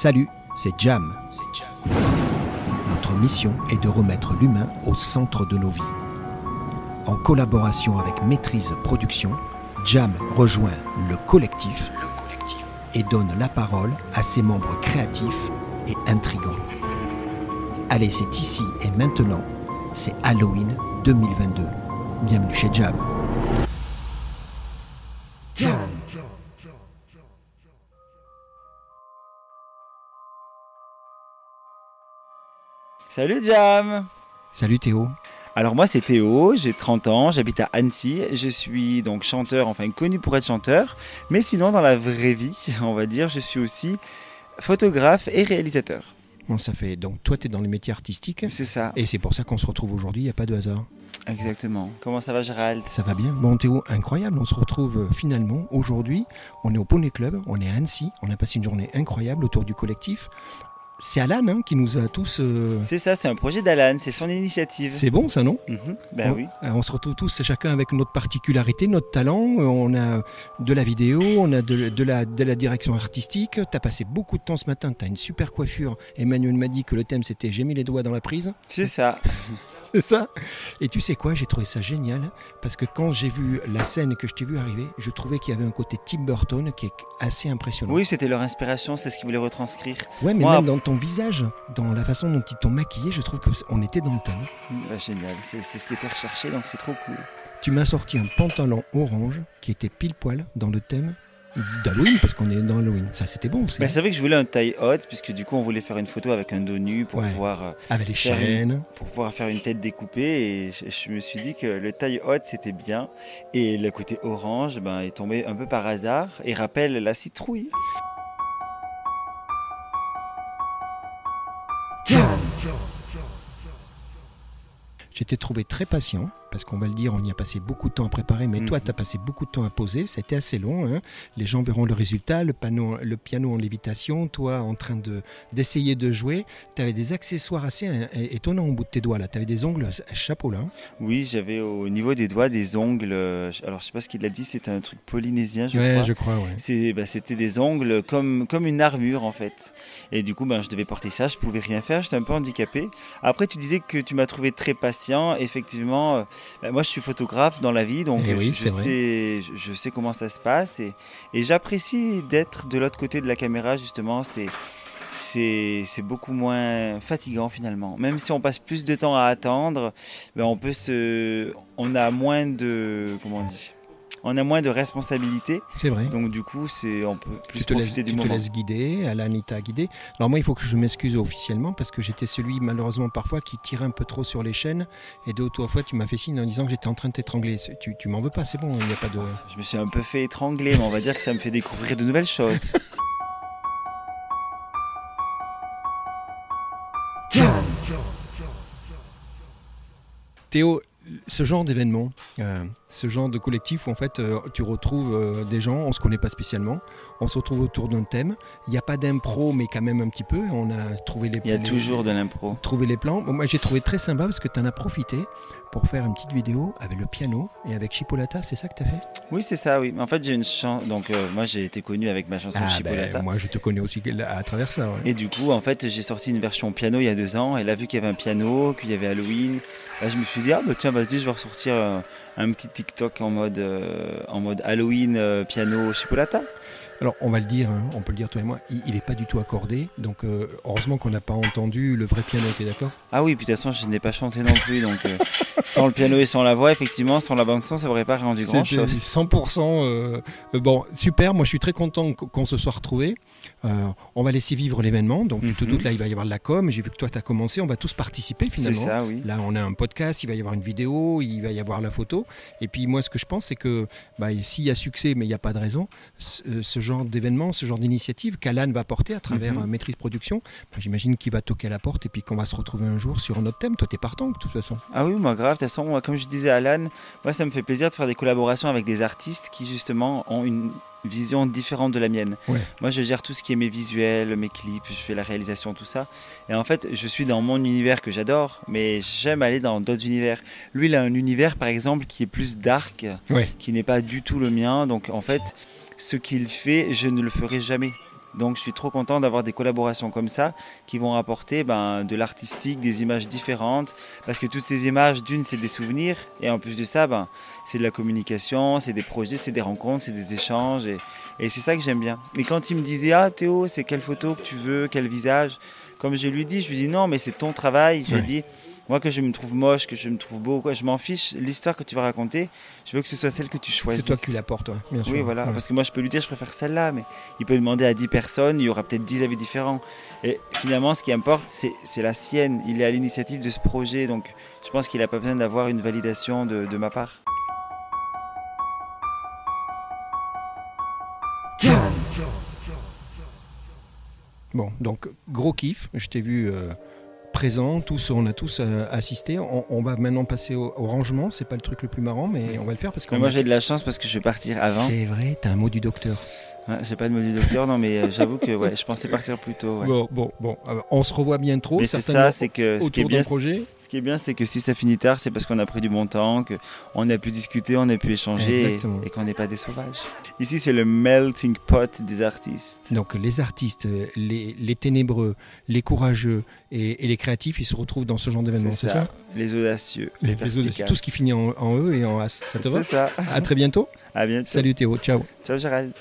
Salut, c'est Jam. Notre mission est de remettre l'humain au centre de nos vies. En collaboration avec Maîtrise Production, Jam rejoint le collectif et donne la parole à ses membres créatifs et intrigants. Allez, c'est ici et maintenant, c'est Halloween 2022. Bienvenue chez Jam. Salut Jam Salut Théo. Alors moi c'est Théo, j'ai 30 ans, j'habite à Annecy, je suis donc chanteur, enfin connu pour être chanteur, mais sinon dans la vraie vie, on va dire, je suis aussi photographe et réalisateur. Bon, ça fait donc toi tu es dans les métiers artistiques C'est ça, et c'est pour ça qu'on se retrouve aujourd'hui, il n'y a pas de hasard. exactement. Comment ça va Gérald? Ça va bien Bon Théo, incroyable, on se retrouve euh, finalement aujourd'hui, on est au Poney Club, on est à Annecy, on a passé une journée incroyable autour du collectif. C'est Alan hein, qui nous a tous... euh, C'est ça, c'est un projet d'Alan, c'est son initiative. C'est bon ça non? Mhm, Ben on, oui. euh, on se retrouve tous chacun avec notre particularité, notre talent. Euh, On a de la vidéo, on a de, de la, de la direction artistique. Tu as passé beaucoup de temps ce matin, tu as une super coiffure. Emmanuel m'a dit que le thème c'était J'ai mis les doigts dans la prise. C'est ça. C'est ça Et tu sais quoi, j'ai trouvé ça génial parce que quand j'ai vu la scène que je t'ai vu arriver, je trouvais qu'il y avait un côté Tim Burton qui est assez impressionnant. Oui, c'était leur inspiration, c'est ce qu'ils voulaient retranscrire. Ouais, mais Moi, même dans ton visage, dans la façon dont ils t'ont maquillé, je trouve qu'on était dans le thème. Ben, génial, c'est c'est ce qui était recherché, donc c'est trop cool. Tu m'as sorti un pantalon orange qui était pile poil dans le thème d'Halloween, parce qu'on est dans Halloween. Ça, c'était bon. Ben, c'est vrai que je voulais un taille haute, puisque du coup on voulait faire une photo avec un dos nu pour Ouais. pouvoir... euh, Avec les faire une- chaînes. pour pouvoir faire une tête découpée et je, je me suis dit que le taille haute c'était bien et le côté orange ben, est tombé un peu par hasard et rappelle la citrouille. J'étais trouvé très patient, parce qu'on va le dire, on y a passé beaucoup de temps à préparer, mais toi, Mhm. tu as passé beaucoup de temps à poser. C'était assez long. hein. Les gens verront le résultat, le, panneau, le piano en lévitation, toi en train de d'essayer de jouer. Tu avais des accessoires assez euh, étonnants au bout de tes doigts. là. Tu avais des ongles à chapeau là. hein. Oui, j'avais au niveau des doigts des ongles. euh, Alors je sais pas ce qu'il a dit, c'était un truc polynésien, je ouais, crois. je crois. Ouais. C'est- bah, C'était des ongles comme, comme une armure en fait. Et du coup, ben, je devais porter ça, je pouvais rien faire, j'étais un peu handicapé. Après, tu disais que tu m'as trouvé très patient. Effectivement, ben, moi je suis photographe dans la vie, donc Eh oui, je, sais, je, je sais comment ça se passe. Et, et j'apprécie d'être de l'autre côté de la caméra, justement. C'est. C'est c'est beaucoup moins fatigant finalement. Même si on passe plus de temps à attendre, ben on peut se, on a moins de, comment on dit, on a moins de responsabilités. C'est vrai. Donc du coup, c'est on peut plus tu te, profiter du tu te moment. laisses guider, Alan il t'a guidé. Alors moi il faut que je m'excuse officiellement parce que j'étais celui malheureusement parfois qui tirait un peu trop sur les chaînes et deux ou trois fois tu m'as fait signe en disant que j'étais en train de t'étrangler. Tu, tu m'en veux pas, c'est bon, il n'y a pas de... Je me suis un peu fait étrangler, mais on va dire que ça me fait découvrir de nouvelles choses. Théo, ce genre d'événement, euh, ce genre de collectif où en fait euh, tu retrouves euh, des gens, on se connaît pas spécialement, on se retrouve autour d'un thème, il n'y a pas d'impro mais quand même un petit peu, on a trouvé les Il y a les- toujours de l'impro. trouvé les plans. Bon, moi j'ai trouvé très sympa parce que tu en as profité pour faire une petite vidéo avec le piano et avec Chipolata, c'est ça que tu as fait? Oui, c'est ça, oui. En fait, j'ai une chanson. Donc, moi, j'ai été connu avec ma chanson Chipolata. ben, moi je te connais aussi à travers ça. ouais. Et du coup, en fait, j'ai sorti une version piano il y a deux ans. Et là, vu qu'il y avait un piano, qu'il y avait Halloween, là, je me suis dit, ah bah tiens, vas-y, je vais ressortir euh, un petit TikTok en mode, euh, en mode Halloween euh, piano Chipolata. Alors on va le dire, hein, on peut le dire toi et moi, il n'est pas du tout accordé, donc euh, heureusement qu'on n'a pas entendu le vrai piano, t'es d'accord? Ah oui, puis de toute façon, je n'ai pas chanté non plus. Donc, euh, sans le piano et sans la voix, effectivement, sans la bande-son, ça n'aurait pas rendu grand-chose. 100%. euh, euh, bon, super. Moi, je suis très content qu- qu'on se soit retrouvés. On va laisser vivre l'événement. Donc, tu te Mhm. doutes, là, il va y avoir de la com. J'ai vu que toi, tu as commencé. On va tous participer C'est finalement. ça, oui. Là, on a un podcast, il va y avoir une vidéo, il va y avoir la photo. Et puis, moi, ce que je pense, c'est que bah, s'il y a succès, mais il n'y a pas de raison, ce, ce genre d'événement, ce genre d'initiative qu'Alan va porter à travers Mhm. euh, Maîtrise Production, j'imagine qu'il va toquer à la porte et puis qu'on va se retrouver un jour sur un autre thème. Toi, t'es partant, de toute façon. Ah oui, moi grave. De toute façon, moi, comme je disais à Alan, moi ça me fait plaisir de faire des collaborations avec des artistes qui justement ont une vision différente de la mienne. Ouais. Moi je gère tout ce qui est mes visuels, mes clips, je fais la réalisation, tout ça. Et en fait, je suis dans mon univers que j'adore, mais j'aime aller dans d'autres univers. Lui, il a un univers par exemple qui est plus dark, Ouais. qui n'est pas du tout le mien. Donc en fait, ce qu'il fait, je ne le ferai jamais. Donc je suis trop content d'avoir des collaborations comme ça qui vont apporter ben, de l'artistique, des images différentes. Parce que toutes ces images, d'une, c'est des souvenirs. Et en plus de ça, ben, c'est de la communication, c'est des projets, c'est des rencontres, c'est des échanges. Et, et c'est ça que j'aime bien. Et quand il me disait, ah Théo, c'est quelle photo que tu veux, quel visage Comme je lui dis, je lui dis, non, mais c'est ton travail. Je lui dis, moi, que je me trouve moche, que je me trouve beau, quoi, je m'en fiche. L'histoire que tu vas raconter, je veux que ce soit celle que tu choisis. C'est toi qui l'apportes, bien sûr. Oui, voilà. Parce que moi, je peux lui dire, je préfère celle-là, mais il peut demander à 10 personnes, il y aura peut-être 10 avis différents. Et finalement, ce qui importe, c'est la sienne. Il est à l'initiative de ce projet, donc je pense qu'il n'a pas besoin d'avoir une validation de, de ma part. Bon, donc gros kiff. Je t'ai vu euh, présent, tous, on a tous euh, assisté. On, va maintenant passer au, rangement. C'est pas le truc le plus marrant, mais on va le faire parce que. Moi, j'ai de la chance parce que je vais partir avant. C'est vrai, t'as un mot du docteur. j'ai pas de mot du docteur, non, mais euh, j'avoue que ouais, je pensais partir plus tôt. Bon, bon, bon, on se revoit bien trop. Mais c'est ça, c'est que ce qui est bien, projet. Ce qui est bien, c'est que si ça finit tard, c'est parce qu'on a pris du bon temps, qu'on a pu discuter, on a pu échanger et, qu'on n'est pas des sauvages. Ici, c'est le melting pot des artistes. Donc les artistes, les, ténébreux, les courageux et, les créatifs, ils se retrouvent dans ce genre d'événement, c'est ça, Les audacieux, les, audacieux, tout ce qui finit en, en E et en As. Ça te va C'est ça. À très bientôt. À bientôt. Salut Théo, ciao. Ciao Gérald.